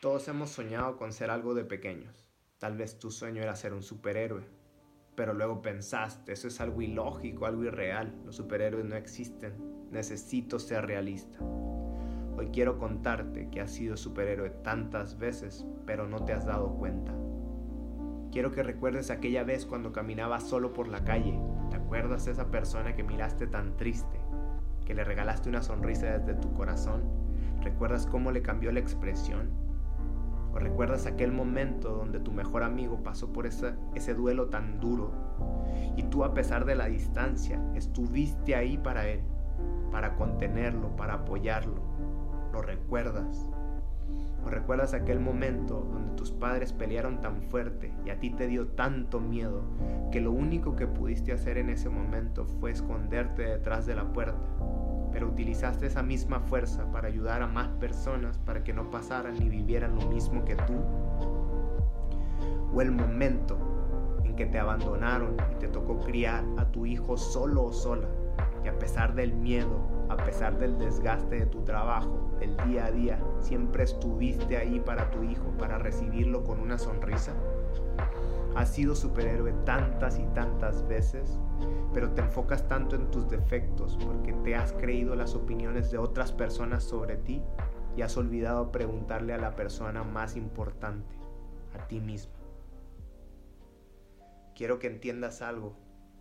Todos hemos soñado con ser algo de pequeños. Tal vez tu sueño era ser un superhéroe, pero luego pensaste, eso es algo ilógico, algo irreal. Los superhéroes no existen. Necesito ser realista. Hoy quiero contarte que has sido superhéroe tantas veces, pero no te has dado cuenta. Quiero que recuerdes aquella vez cuando caminabas solo por la calle. ¿Te acuerdas de esa persona que miraste tan triste? Que le regalaste una sonrisa desde tu corazón. ¿Recuerdas cómo le cambió la expresión? ¿O recuerdas aquel momento donde tu mejor amigo pasó por ese, ese duelo tan duro y tú a pesar de la distancia estuviste ahí para él, para contenerlo, para apoyarlo? ¿Lo recuerdas? ¿O recuerdas aquel momento donde tus padres pelearon tan fuerte y a ti te dio tanto miedo que lo único que pudiste hacer en ese momento fue esconderte detrás de la puerta? Pero utilizaste esa misma fuerza para ayudar a más personas para que no pasaran ni vivieran lo mismo que tú. O el momento en que te abandonaron y te tocó criar a tu hijo solo o sola a pesar del miedo, a pesar del desgaste de tu trabajo, del día a día, siempre estuviste ahí para tu hijo, para recibirlo con una sonrisa? Has sido superhéroe tantas y tantas veces, pero te enfocas tanto en tus defectos porque te has creído las opiniones de otras personas sobre ti y has olvidado preguntarle a la persona más importante, a ti mismo. Quiero que entiendas algo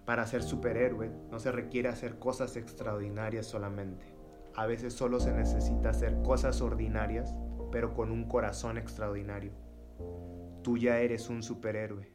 para ser superhéroe no se requiere hacer cosas extraordinarias solamente. A veces solo se necesita hacer cosas ordinarias, pero con un corazón extraordinario. Tú ya eres un superhéroe.